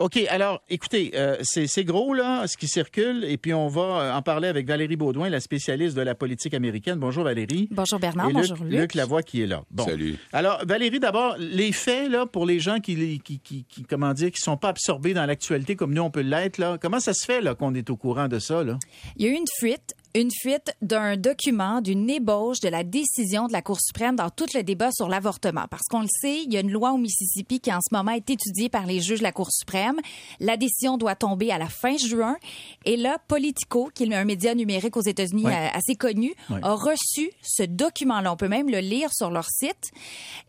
OK, alors, écoutez, euh, c'est gros, là, ce qui circule, et puis on va euh, en parler avec Valérie Baudouin, la spécialiste de la politique américaine. Bonjour, Valérie. Bonjour, Bernard. Et bonjour, Luc. Luc Lavoie qui est là. Bon. Salut. Alors, Valérie, d'abord, les faits, là, pour les gens qui, qui, qui, qui comment dire, qui sont pas absorbés dans l'actualité comme nous, on peut l'être, là, comment ça se fait, là, qu'on est au courant de ça, là? Il y a eu une fuite une fuite d'un document, d'une ébauche de la décision de la Cour suprême dans tout le débat sur l'avortement. Parce qu'on le sait, il y a une loi au Mississippi qui en ce moment est étudiée par les juges de la Cour suprême. La décision doit tomber à la fin juin. Et là, Politico, qui est un média numérique aux États-Unis assez connu, a reçu ce document-là. On peut même le lire sur leur site.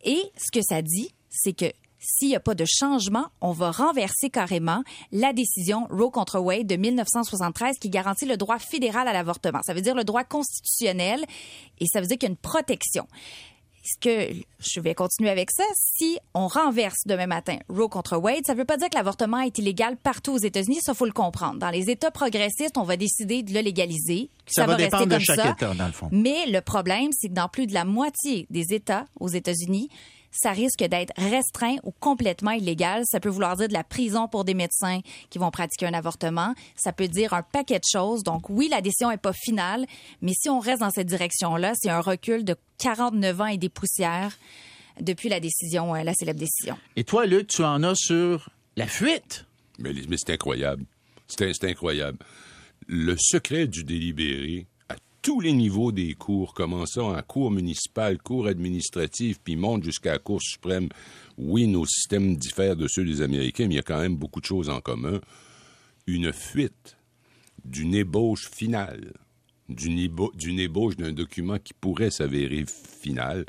Et ce que ça dit, c'est que s'il n'y a pas de changement, on va renverser carrément la décision Roe contre Wade de 1973 qui garantit le droit fédéral à l'avortement. Ça veut dire le droit constitutionnel et ça veut dire qu'il y a une protection. Est-ce que je vais continuer avec ça? Si on renverse demain matin Roe contre Wade, ça ne veut pas dire que l'avortement est illégal partout aux États-Unis. Ça, faut le comprendre. Dans les États progressistes, on va décider de le légaliser. Ça, va, dépendre de chaque État, dans le fond. Mais le problème, c'est que dans plus de la moitié des États aux États-Unis, ça risque d'être restreint ou complètement illégal. Ça peut vouloir dire de la prison pour des médecins qui vont pratiquer un avortement. Ça peut dire un paquet de choses. Donc oui, la décision n'est pas finale, mais si on reste dans cette direction-là, c'est un recul de 49 ans et des poussières depuis la décision, euh, la célèbre décision. Et toi, Luc, tu en as sur la fuite? Mais, mais c'est incroyable. C'est incroyable. Le secret du délibéré, tous les niveaux des cours, commençant en cour municipale, cour administrative, puis monte jusqu'à la Cour suprême. Oui, nos systèmes diffèrent de ceux des Américains, mais il y a quand même beaucoup de choses en commun. Une fuite d'une ébauche finale, d'une ébauche d'un document qui pourrait s'avérer final,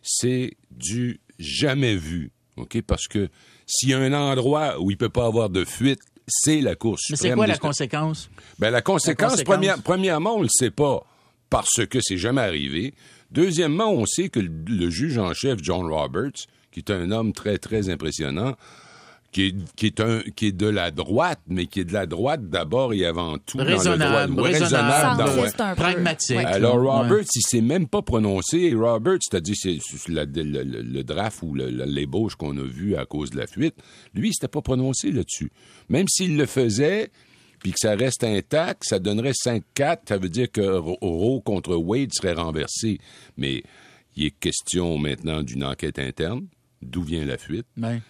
c'est du jamais vu. Parce que s'il y a un endroit où il ne peut pas avoir de fuite, c'est la Cour suprême. Mais c'est quoi la conséquence? Ben, la conséquence, premièrement, on ne le sait pas parce que c'est jamais arrivé. Deuxièmement, on sait que le, juge en chef, John Roberts, qui est un homme très, très impressionnant, qui est, qui est, un, qui est de la droite, mais qui est de la droite d'abord et avant tout. Raisonnable, dans le droit, raisonnable, pragmatique. Alors, Roberts, il s'est même pas prononcé. Roberts, c'est-à-dire c'est le, le, le, draft ou l'ébauche qu'on a vu à cause de la fuite, lui, il s'était pas prononcé là-dessus. Même s'il le faisait, puis que ça reste intact, ça donnerait 5-4. Ça veut dire que Roe contre Wade serait renversé. Mais il est question maintenant d'une enquête interne. D'où vient la fuite?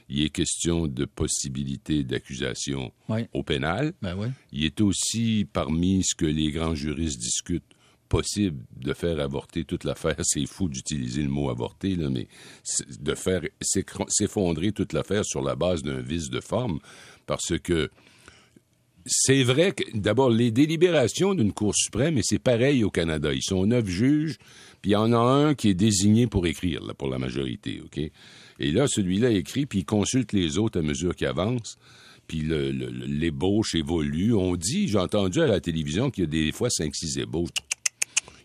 Il est question de possibilité d'accusation au pénal. Ben il est aussi parmi ce que les grands juristes discutent possible de faire avorter toute l'affaire. C'est fou d'utiliser le mot avorter, là, mais de faire s'effondrer toute l'affaire sur la base d'un vice de forme, parce que c'est vrai que, d'abord, les délibérations d'une Cour suprême, et c'est pareil au Canada, ils sont neuf juges, puis il y en a un qui est désigné pour écrire, là, pour la majorité, OK? Et là, celui-là écrit, puis il consulte les autres à mesure qu'ils avancent, puis l'ébauche évolue. On dit, j'ai entendu à la télévision qu'il y a des fois cinq, six ébauches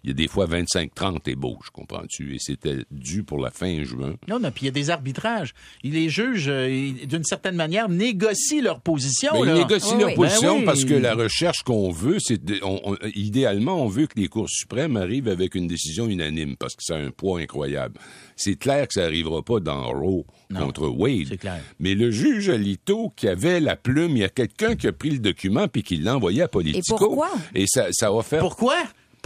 il y a des fois 25-30 ébauches, comprends-tu? Et c'était dû pour la fin juin. Non, non, puis il y a des arbitrages. Les juges, euh, d'une certaine manière, négocient leur position. Ben, ils négocient leur position ben parce que la recherche qu'on veut, c'est idéalement, on veut que les cours suprêmes arrivent avec une décision unanime parce que ça a un poids incroyable. C'est clair que ça n'arrivera pas dans Roe contre Wade. Clair. Mais le juge Alito qui avait la plume, il y a quelqu'un qui a pris le document puis qui l'a envoyé à Politico. Et pourquoi? Et ça, ça va faire... Pourquoi?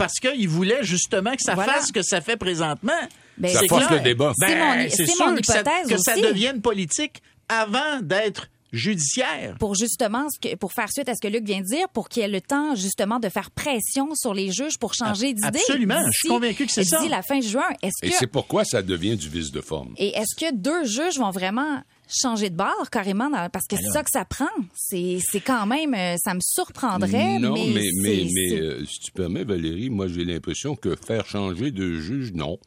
Parce qu'il voulait justement que ça fasse ce que ça fait présentement. Ben, ça force le débat. Ben, c'est mon, hypothèse que ça, devienne politique avant d'être judiciaire. Pour justement, pour faire suite à ce que Luc vient de dire, pour qu'il y ait le temps justement de faire pression sur les juges pour changer d'idée. Absolument, je suis convaincu que c'est ça. D'ici la fin juin, est-ce que... Et c'est pourquoi ça devient du vice de forme. Et est-ce que deux juges vont vraiment changer de bord carrément parce que c'est ça que ça prend? C'est, quand même, euh, ça me surprendrait. Non, mais, mais, mais, euh, si tu permets, Valérie, moi j'ai l'impression que faire changer de juge, non.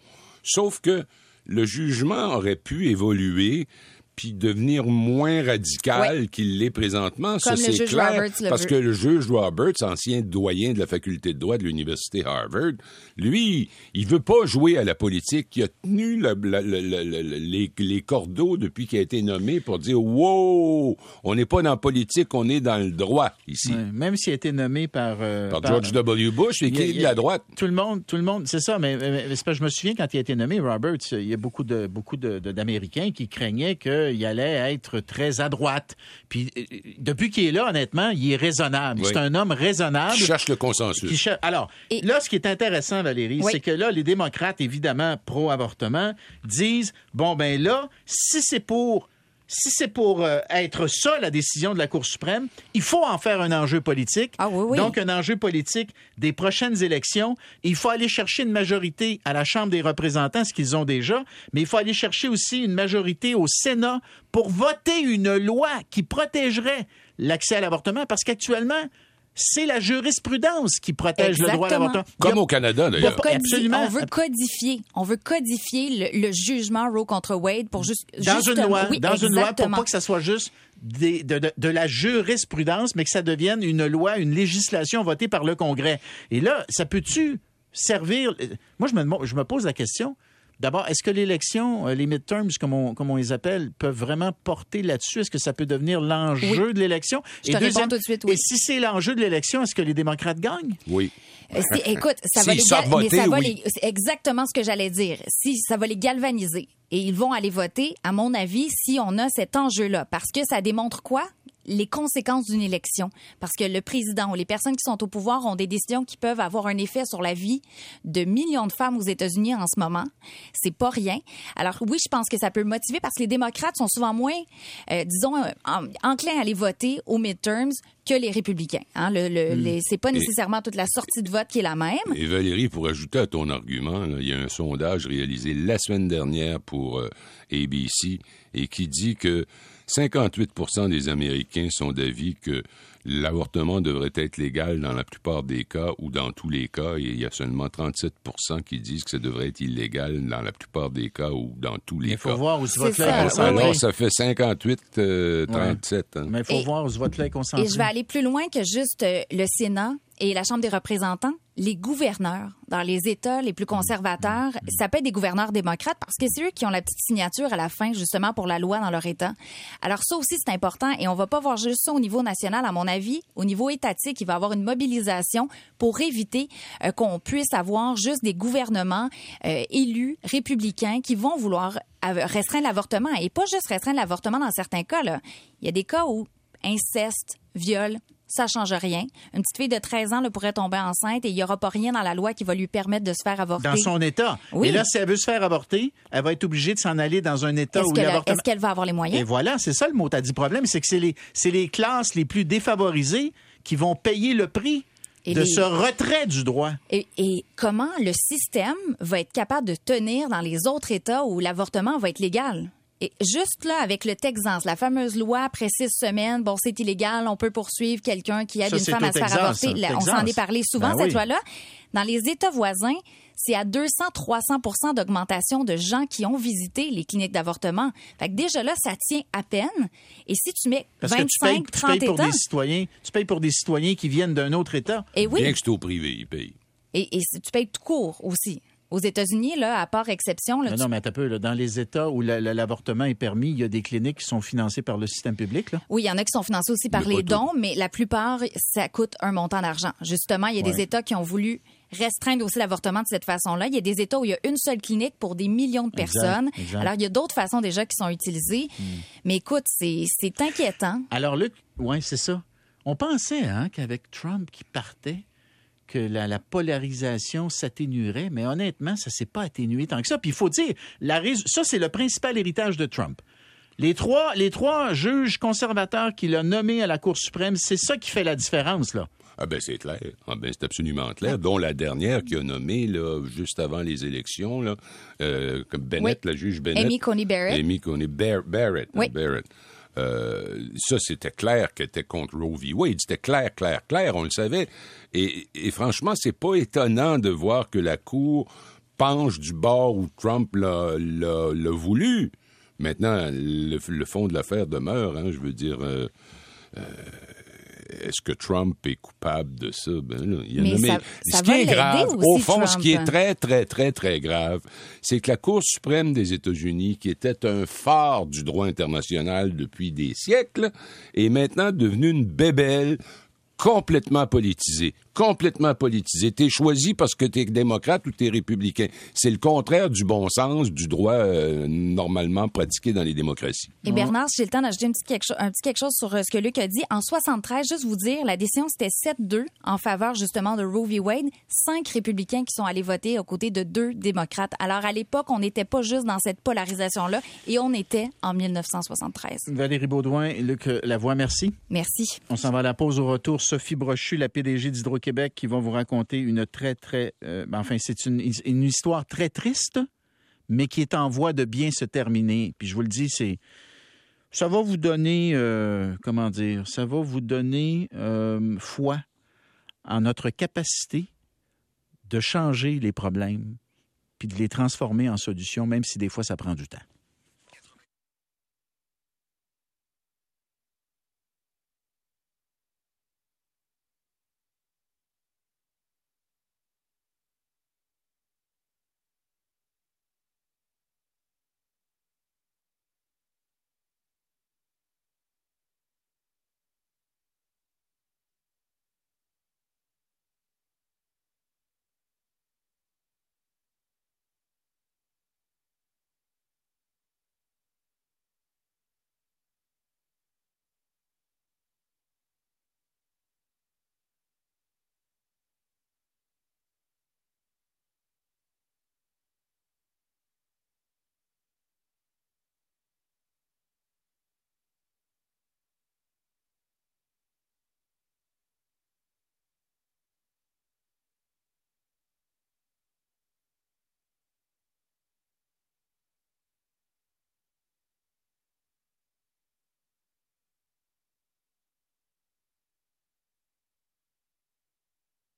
Sauf que le jugement aurait pu évoluer puis devenir moins radical qu'il l'est présentement. ça, c'est clair. parce que le juge Roberts, ancien doyen de la faculté de droit de l'université Harvard, lui, il veut pas jouer à la politique. Il a tenu les, les, cordeaux depuis qu'il a été nommé pour dire wow, on n'est pas dans la politique, on est dans le droit ici. même s'il a été nommé par euh, par, George W. Bush et qu'il est de la droite. Tout le monde, tout le monde, c'est ça. Mais, je me souviens quand il a été nommé Roberts, il y a beaucoup de beaucoup d'Américains qui craignaient que qu'il allait être très à droite. Puis euh, depuis qu'il est là, honnêtement, il est raisonnable. Oui. C'est un homme raisonnable. Qui cherche le consensus. Qui Alors, Et- là, ce qui est intéressant, Valérie, Oui. c'est que là, les démocrates, évidemment, pro-avortement, disent, bon, ben là, si c'est pour... Si c'est pour euh, être ça, la décision de la Cour suprême, il faut en faire un enjeu politique. Ah oui, oui. Donc, un enjeu politique des prochaines élections. Il faut aller chercher une majorité à la Chambre des représentants, ce qu'ils ont déjà, mais il faut aller chercher aussi une majorité au Sénat pour voter une loi qui protégerait l'accès à l'avortement, parce qu'actuellement, c'est la jurisprudence qui protège le droit à l'avortement. Comme a- au Canada, il y a d'ailleurs. absolument. On veut codifier. On veut codifier le, le jugement Roe contre Wade pour juste. dans une loi, Oui, dans une loi pour pas que ça soit juste des- de, de- de la jurisprudence, mais que ça devienne une loi, une législation votée par le Congrès. Et là, ça peut-tu servir Moi, je me, demande- je me pose la question. D'abord, est-ce que l'élection, euh, les midterms, comme on, comme on les appelle, peuvent vraiment porter là-dessus? Est-ce que ça peut devenir l'enjeu de l'élection? Je te réponds tout de suite, oui. Et si c'est l'enjeu de l'élection, est-ce que les démocrates gagnent? Oui. Euh, c'est- écoute, ça va les gal- mais voter, ça va oui. les- c'est exactement ce que j'allais dire. Si ça va les galvaniser et ils vont aller voter, à mon avis, si on a cet enjeu-là, parce que ça démontre quoi? Les conséquences d'une élection. Parce que le président ou les personnes qui sont au pouvoir ont des décisions qui peuvent avoir un effet sur la vie de millions de femmes aux États-Unis en ce moment. C'est pas rien. Alors oui, je pense que ça peut motiver parce que les démocrates sont souvent moins, euh, disons, euh, en- enclins à aller voter aux midterms que les républicains. Hein. Le, le- les- c'est pas nécessairement toute la sortie de vote qui est la même. Et Valérie, pour ajouter à ton argument, là, il y a un sondage réalisé la semaine dernière pour euh, ABC et qui dit que 58% des Américains sont d'avis que l'avortement devrait être légal dans la plupart des cas ou dans tous les cas, et il y a seulement 37% qui disent que ça devrait être illégal dans la plupart des cas ou dans tous les Il faut cas. voir où ce C'est vote-là est oui, Alors, ça fait 58, euh, 37. hein. Mais il faut Et- voir où ce vote-là est. Et je vais aller plus loin que juste euh, le Sénat et la Chambre des représentants. Les gouverneurs dans les États les plus conservateurs, ça peut être des gouverneurs démocrates parce que c'est eux qui ont la petite signature à la fin, justement, pour la loi dans leur État. Alors ça aussi, c'est important et on va pas voir juste ça au niveau national. À mon avis, au niveau étatique, il va y avoir une mobilisation pour éviter euh, qu'on puisse avoir juste des gouvernements euh, élus républicains qui vont vouloir restreindre l'avortement et pas juste restreindre l'avortement dans certains cas. Là. Il y a des cas où inceste, viol, ça change rien. Une petite fille de 13 ans là, pourrait tomber enceinte et il n'y aura pas rien dans la loi qui va lui permettre de se faire avorter. Dans son État. Oui. Et là, si elle veut se faire avorter, elle va être obligée de s'en aller dans un État Est-ce où l'avortement... est-ce qu'elle va avoir les Et moyens? voilà, c'est ça le mot. T'as dit problème, c'est que c'est les, c'est les classes les plus défavorisées qui vont payer le prix Et de les- ce retrait du droit. Et, et comment le système va être capable de tenir dans les autres États où l'avortement va être légal? Et juste là, avec le Texas, la fameuse loi après six semaines, bon, c'est illégal, on peut poursuivre quelqu'un qui aide Ça, une femme à se faire avorter. Là, on s'en est parlé souvent, Ben cette oui. loi-là. Dans les États voisins, c'est à 200-300% d'augmentation de gens qui ont visité les cliniques d'avortement. Fait que déjà là, ça tient à peine. Et si tu mets Parce que tu payes, 25, tu 30 payes pour États, des citoyens, tu payes pour des citoyens qui viennent d'un autre État. et oui, Bien que c'est au privé, ils payent. et, tu payes tout court aussi. Aux États-Unis, là, à part exception, là, Non, tu non, mais un peu. là, dans les États où la- la- l'avortement est permis, il y a des cliniques qui sont financées par le système public. Là? Oui, il y en a qui sont financés aussi par Mais les dons, mais la plupart, ça coûte un montant d'argent. Justement, il y a des. États qui ont voulu restreindre aussi l'avortement de cette façon-là. Il y a des États où il y a une seule clinique pour des millions de personnes. exact. Hmm. Alors, il y a d'autres façons déjà qui sont utilisées. Mais écoute, c'est c'est inquiétant. Alors, Luc, oui, c'est ça. On pensait hein, qu'avec Trump qui partait, que la, la polarisation s'atténuerait, mais honnêtement, ça s'est pas atténué tant que ça. Puis il faut dire, la ça, c'est le principal héritage de Trump. Les trois, les trois juges conservateurs qu'il a nommés à la Cour suprême, c'est ça qui fait la différence, là. Ah ben c'est clair. Ah ben c'est absolument clair. Dont la dernière qui a nommé là, juste avant les élections, là, euh, comme Bennett, Oui. la juge Bennett. Amy Coney Barrett. Amy Coney Bar- Barrett. hein, Oui. Barrett. Euh, ça, c'était clair qu'elle était contre Roe v. Wade. C'était clair, clair, clair, on le savait. Et, et franchement, c'est pas étonnant de voir que la Cour penche du bord où Trump l'a, voulu. Maintenant, le, le fond de l'affaire demeure, hein, je veux dire... euh, est-ce que Trump est coupable de ça? Ben là, il a Mais nommé- ça- ça ce qui est grave, aussi, au fond, ce qui est très, très, très, très grave, c'est que la Cour suprême des États-Unis, qui était un phare du droit international depuis des siècles, est maintenant devenue une bébelle complètement politisée. Complètement politisé. T'es choisi parce que t'es démocrate ou t'es républicain. C'est le contraire du bon sens, du droit euh, normalement pratiqué dans les démocraties. Et Bernard, si j'ai le temps d'ajouter un petit, quelque chose, un petit quelque chose sur euh, ce que Luc a dit. En 73, juste vous dire, la décision c'était 7-2 en faveur justement de Roe v. Wade. Cinq républicains qui sont allés voter aux côtés de deux démocrates. Alors à l'époque, on n'était pas juste dans cette polarisation-là et on était en 1973. Valérie Baudouin, Luc Lavoie, merci. Merci. On s'en va à la pause au retour. Sophie Brochu, la PDG d'Hydro-Québec, qui va vous raconter une très, très... euh, ben, enfin, c'est une, une histoire très triste, mais qui est en voie de bien se terminer. Puis je vous le dis, c'est... Ça va vous donner, euh, comment dire, ça va vous donner euh, foi en notre capacité de changer les problèmes puis de les transformer en solutions, même si des fois ça prend du temps.